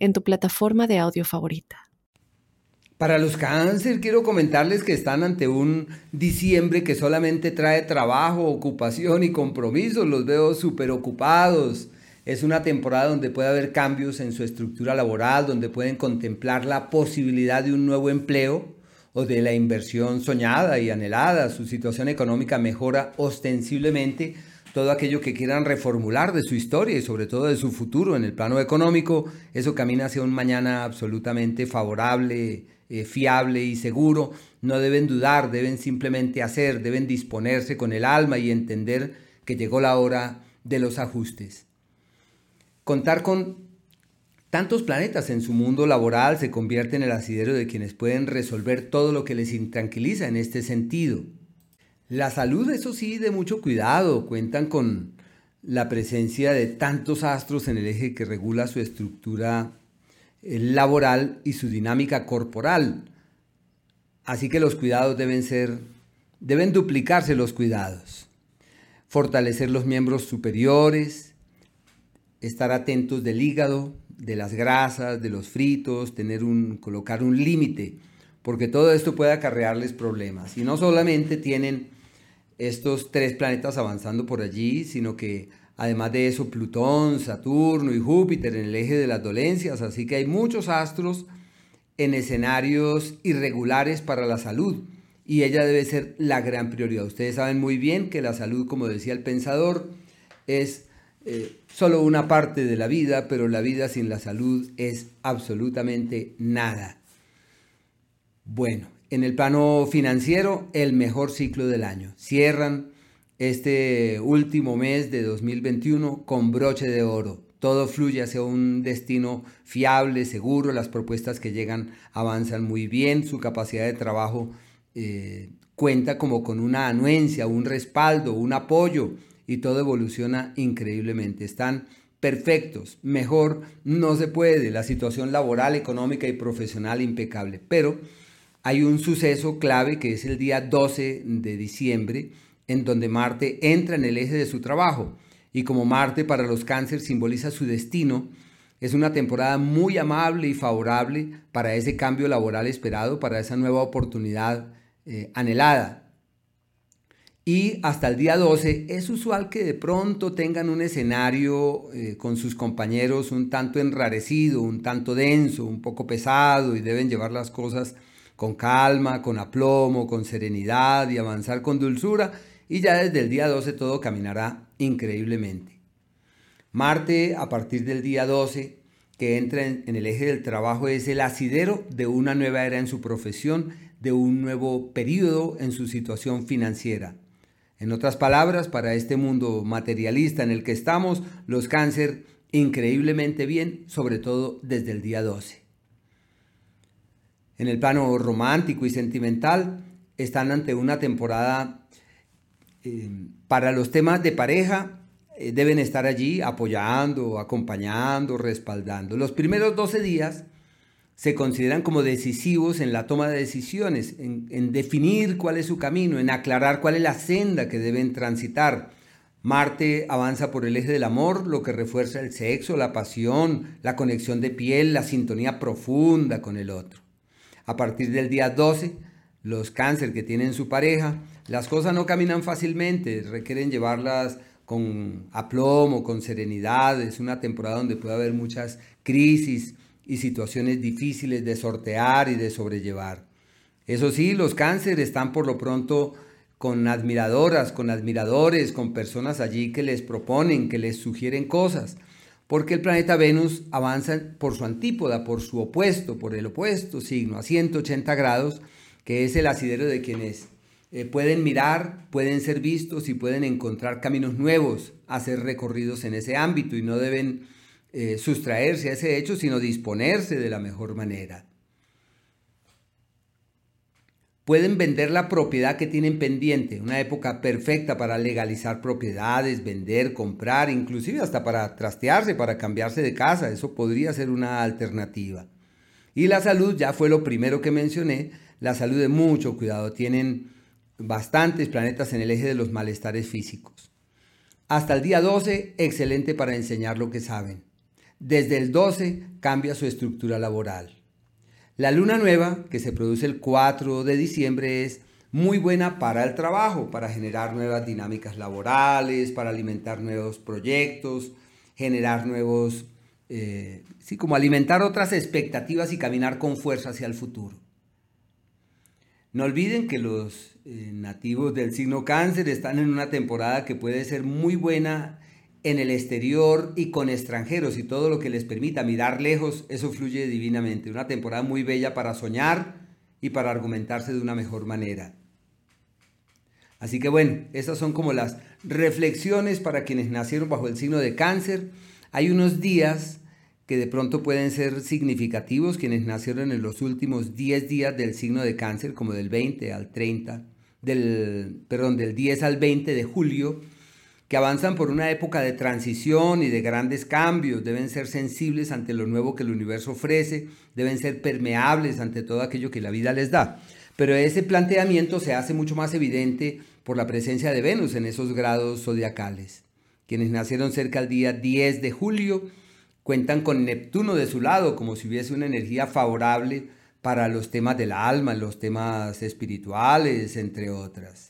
en tu plataforma de audio favorita. Para los cáncer, quiero comentarles que están ante un diciembre que solamente trae trabajo, ocupación y compromiso. Los veo súper ocupados. Es una temporada donde puede haber cambios en su estructura laboral, donde pueden contemplar la posibilidad de un nuevo empleo o de la inversión soñada y anhelada. Su situación económica mejora ostensiblemente todo aquello que quieran reformular de su historia y sobre todo de su futuro en el plano económico. Eso camina hacia un mañana absolutamente favorable, eh, fiable y seguro. No deben dudar, deben simplemente hacer, deben disponerse con el alma y entender que llegó la hora de los ajustes. Contar con tantos planetas en su mundo laboral se convierte en el asidero de quienes pueden resolver todo lo que les intranquiliza en este sentido. La salud, eso sí, de mucho cuidado, cuentan con la presencia de tantos astros en el eje que regula su estructura eh, laboral y su dinámica corporal. Así que los cuidados deben ser, deben duplicarse los cuidados. Fortalecer los miembros superiores, estar atentos del hígado, de las grasas, de los fritos, tener un, colocar un límite, porque todo esto puede acarrearles problemas. Y no solamente tienen estos tres planetas avanzando por allí, sino que además de eso Plutón, Saturno y Júpiter en el eje de las dolencias, así que hay muchos astros en escenarios irregulares para la salud y ella debe ser la gran prioridad. Ustedes saben muy bien que la salud, como decía el pensador, es eh, solo una parte de la vida, pero la vida sin la salud es absolutamente nada. Bueno, en el plano financiero, el mejor ciclo del año. Cierran este último mes de 2021 con broche de oro. Todo fluye hacia un destino fiable, seguro, las propuestas que llegan avanzan muy bien, su capacidad de trabajo eh, cuenta como con una anuencia, un respaldo, un apoyo y todo evoluciona increíblemente. Están perfectos, mejor no se puede, la situación laboral, económica y profesional impecable. Pero hay un suceso clave que es el día 12 de diciembre, en donde Marte entra en el eje de su trabajo. Y como Marte para los cánceres simboliza su destino, es una temporada muy amable y favorable para ese cambio laboral esperado, para esa nueva oportunidad eh, anhelada. Y hasta el día 12 es usual que de pronto tengan un escenario eh, con sus compañeros un tanto enrarecido, un tanto denso, un poco pesado y deben llevar las cosas con calma, con aplomo, con serenidad y avanzar con dulzura y ya desde el día 12 todo caminará increíblemente. Marte a partir del día 12 que entra en, el eje del trabajo es el asidero de una nueva era en su profesión, de un nuevo periodo en su situación financiera. En otras palabras, para este mundo materialista en el que estamos, los cáncer increíblemente bien, sobre todo desde el día 12. En el plano romántico y sentimental, están ante una temporada eh, para los temas de pareja, eh, deben estar allí apoyando, acompañando, respaldando. Los primeros 12 días se consideran como decisivos en la toma de decisiones, en, definir cuál es su camino, en aclarar cuál es la senda que deben transitar. Marte avanza por el eje del amor, lo que refuerza el sexo, la pasión, la conexión de piel, la sintonía profunda con el otro. A partir del día 12, los cáncer que tienen su pareja, las cosas no caminan fácilmente, requieren llevarlas con aplomo, con serenidad. Es una temporada donde puede haber muchas crisis, y situaciones difíciles de sortear y de sobrellevar. Eso sí, los cánceres están por lo pronto con admiradoras, con admiradores, con personas allí que les proponen, que les sugieren cosas, porque el planeta Venus avanza por su antípoda, por su opuesto, por el opuesto signo, a 180 grados, que es el asidero de quienes eh, pueden mirar, pueden ser vistos y pueden encontrar caminos nuevos a ser recorridos en ese ámbito y no deben eh, sustraerse a ese hecho, sino disponerse de la mejor manera. Pueden vender la propiedad que tienen pendiente, una época perfecta para legalizar propiedades, vender, comprar, inclusive hasta para trastearse, para cambiarse de casa, eso podría ser una alternativa. Y la salud, ya fue lo primero que mencioné, la salud de mucho cuidado, tienen bastantes planetas en el eje de los malestares físicos. Hasta el día 12, excelente para enseñar lo que saben. Desde el 12 cambia su estructura laboral. La luna nueva, que se produce el 4 de diciembre, es muy buena para el trabajo, para generar nuevas dinámicas laborales, para alimentar nuevos proyectos, generar nuevos, eh, sí, como alimentar otras expectativas y caminar con fuerza hacia el futuro. No olviden que los eh, nativos del signo cáncer están en una temporada que puede ser muy buena en el exterior y con extranjeros y todo lo que les permita mirar lejos, eso fluye divinamente. Una temporada muy bella para soñar y para argumentarse de una mejor manera. Así que bueno, esas son como las reflexiones para quienes nacieron bajo el signo de cáncer. Hay unos días que de pronto pueden ser significativos, quienes nacieron en los últimos 10 días del signo de cáncer, como del 20 al 30, del, perdón, del 10 al 20 de julio, que avanzan por una época de transición y de grandes cambios, deben ser sensibles ante lo nuevo que el universo ofrece, deben ser permeables ante todo aquello que la vida les da. Pero ese planteamiento se hace mucho más evidente por la presencia de Venus en esos grados zodiacales. Quienes nacieron cerca del día 10 de julio cuentan con Neptuno de su lado, como si hubiese una energía favorable para los temas del alma, los temas espirituales, entre otras.